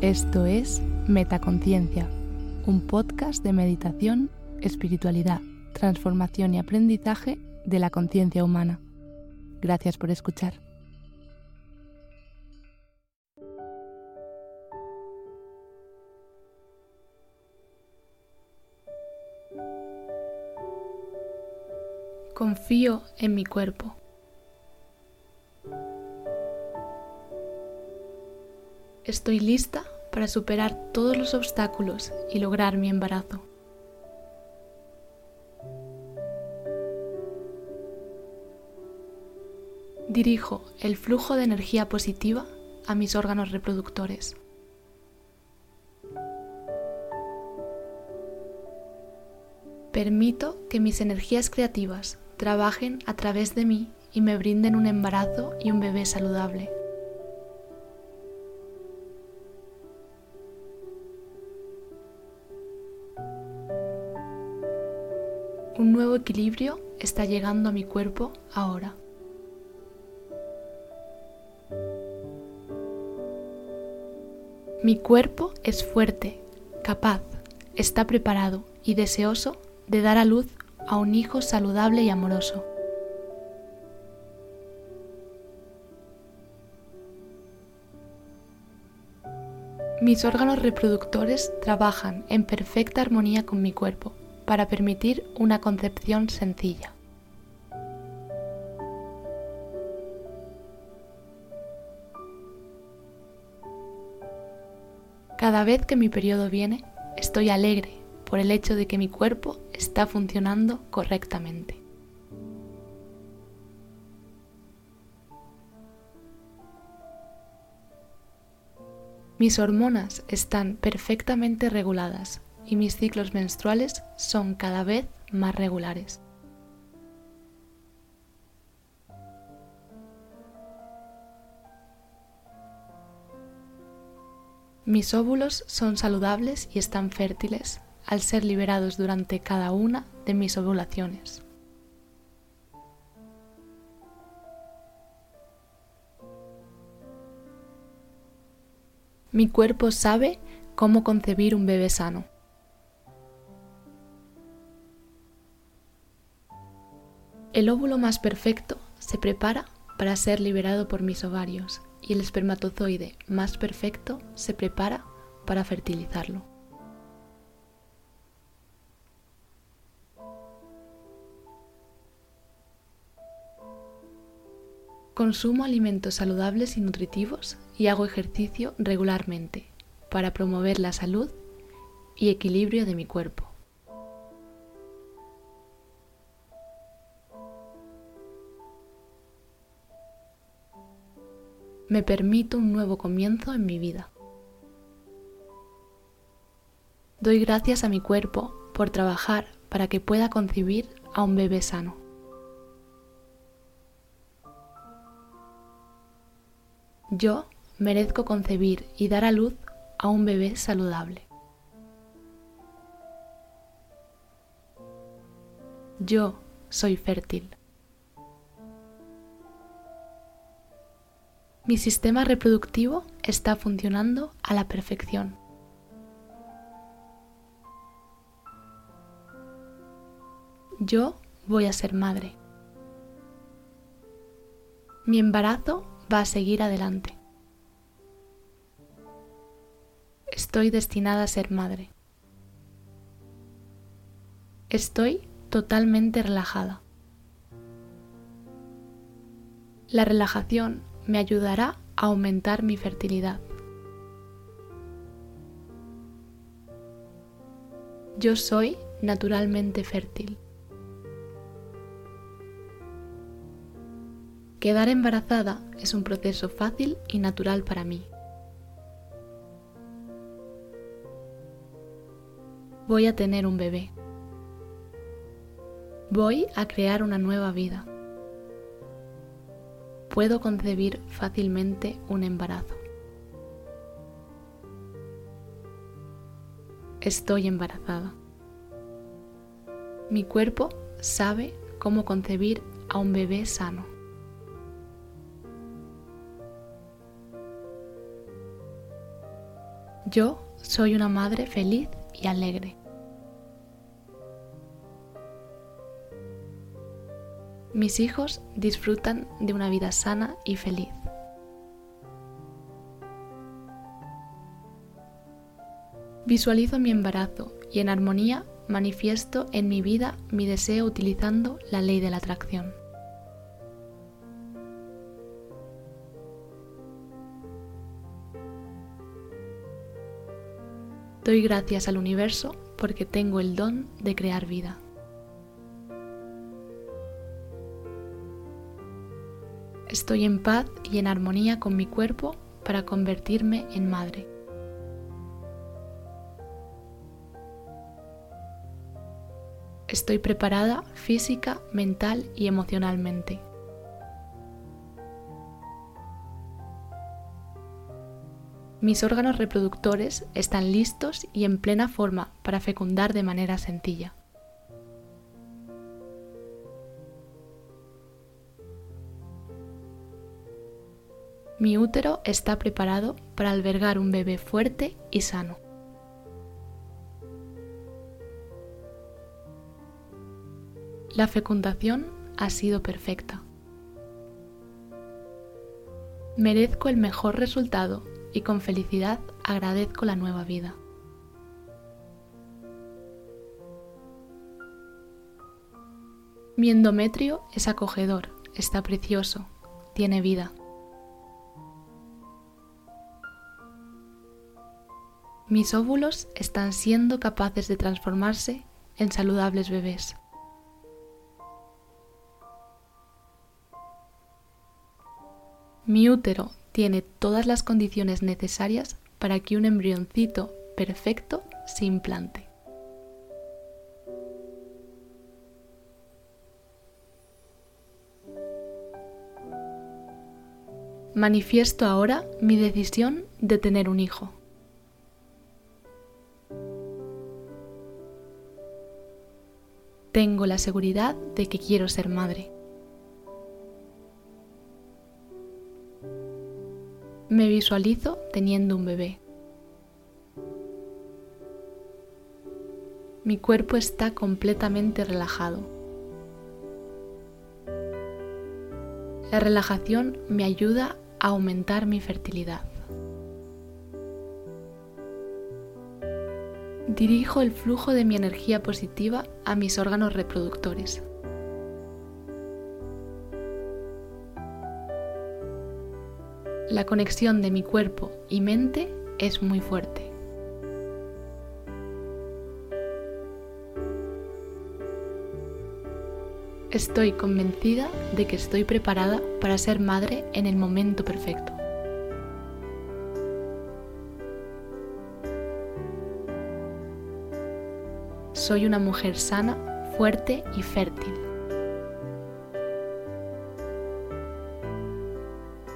Esto es Metaconciencia, un podcast de meditación, espiritualidad, transformación y aprendizaje de la conciencia humana. Gracias por escuchar. Confío en mi cuerpo. Estoy lista para superar todos los obstáculos y lograr mi embarazo. Dirijo el flujo de energía positiva a mis órganos reproductores. Permito que mis energías creativas trabajen a través de mí y me brinden un embarazo y un bebé saludable. Un nuevo equilibrio está llegando a mi cuerpo ahora. Mi cuerpo es fuerte, capaz, está preparado y deseoso de dar a luz a un hijo saludable y amoroso. Mis órganos reproductores trabajan en perfecta armonía con mi cuerpo para permitir una concepción sencilla. Cada vez que mi periodo viene, estoy alegre por el hecho de que mi cuerpo está funcionando correctamente. Mis hormonas están perfectamente reguladas y mis ciclos menstruales son cada vez más regulares. Mis óvulos son saludables y están fértiles al ser liberados durante cada una de mis ovulaciones. Mi cuerpo sabe cómo concebir un bebé sano. El óvulo más perfecto se prepara para ser liberado por mis ovarios y el espermatozoide más perfecto se prepara para fertilizarlo. Consumo alimentos saludables y nutritivos y hago ejercicio regularmente para promover la salud y equilibrio de mi cuerpo. Me permito un nuevo comienzo en mi vida. Doy gracias a mi cuerpo por trabajar para que pueda concebir a un bebé sano. Yo merezco concebir y dar a luz a un bebé saludable. Yo soy fértil. Mi sistema reproductivo está funcionando a la perfección. Yo voy a ser madre. Mi embarazo va a seguir adelante. Estoy destinada a ser madre. Estoy totalmente relajada. La relajación me ayudará a aumentar mi fertilidad. Yo soy naturalmente fértil. Quedar embarazada es un proceso fácil y natural para mí. Voy a tener un bebé. Voy a crear una nueva vida puedo concebir fácilmente un embarazo. Estoy embarazada. Mi cuerpo sabe cómo concebir a un bebé sano. Yo soy una madre feliz y alegre. Mis hijos disfrutan de una vida sana y feliz. Visualizo mi embarazo y en armonía manifiesto en mi vida mi deseo utilizando la ley de la atracción. Doy gracias al universo porque tengo el don de crear vida. Estoy en paz y en armonía con mi cuerpo para convertirme en madre. Estoy preparada física, mental y emocionalmente. Mis órganos reproductores están listos y en plena forma para fecundar de manera sencilla. Mi útero está preparado para albergar un bebé fuerte y sano. La fecundación ha sido perfecta. Merezco el mejor resultado y con felicidad agradezco la nueva vida. Mi endometrio es acogedor, está precioso, tiene vida. Mis óvulos están siendo capaces de transformarse en saludables bebés. Mi útero tiene todas las condiciones necesarias para que un embrioncito perfecto se implante. Manifiesto ahora mi decisión de tener un hijo. Tengo la seguridad de que quiero ser madre. Me visualizo teniendo un bebé. Mi cuerpo está completamente relajado. La relajación me ayuda a aumentar mi fertilidad. Dirijo el flujo de mi energía positiva a mis órganos reproductores. La conexión de mi cuerpo y mente es muy fuerte. Estoy convencida de que estoy preparada para ser madre en el momento perfecto. Soy una mujer sana, fuerte y fértil.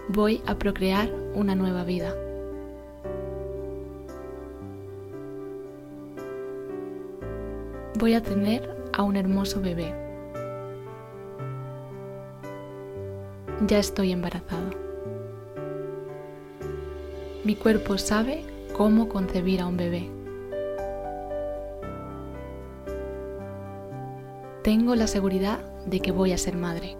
voy a procrear una nueva vida. Voy a tener a un hermoso bebé. Ya estoy embarazada. Mi cuerpo sabe cómo concebir a un bebé. Tengo la seguridad de que voy a ser madre.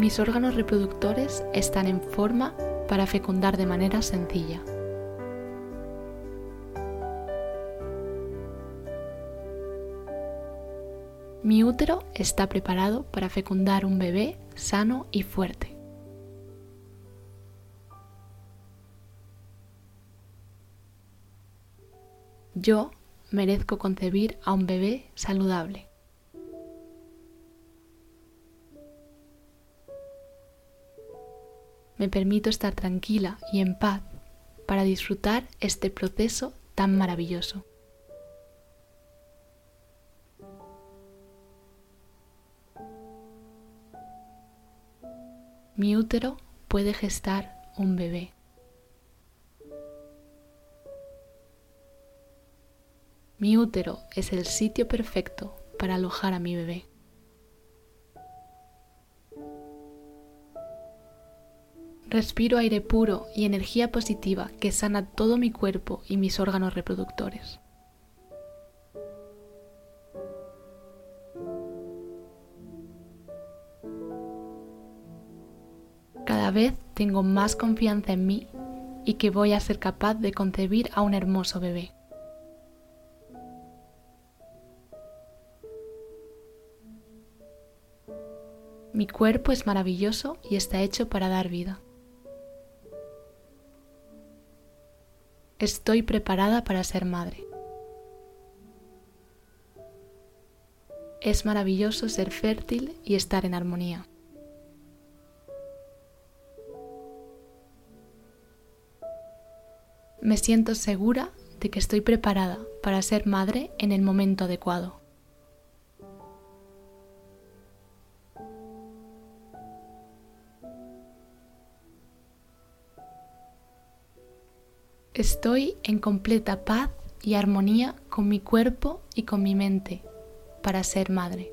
mis órganos reproductores están en forma para fecundar de manera sencilla. Mi útero está preparado para fecundar un bebé sano y fuerte. Yo merezco concebir a un bebé saludable. me permito estar tranquila y en paz para disfrutar este proceso tan maravilloso. Mi útero puede gestar un bebé. Mi útero es el sitio perfecto para alojar a mi bebé. Respiro aire puro y energía positiva que sana todo mi cuerpo y mis órganos reproductores. Cada vez tengo más confianza en mí y que voy a ser capaz de concebir a un hermoso bebé. Mi cuerpo es maravilloso y está hecho para dar vida. Estoy preparada para ser madre. Es maravilloso ser fértil y estar en armonía. Me siento segura de que estoy preparada para ser madre en el momento adecuado. Estoy en completa paz y armonía con mi cuerpo y con mi mente para ser madre.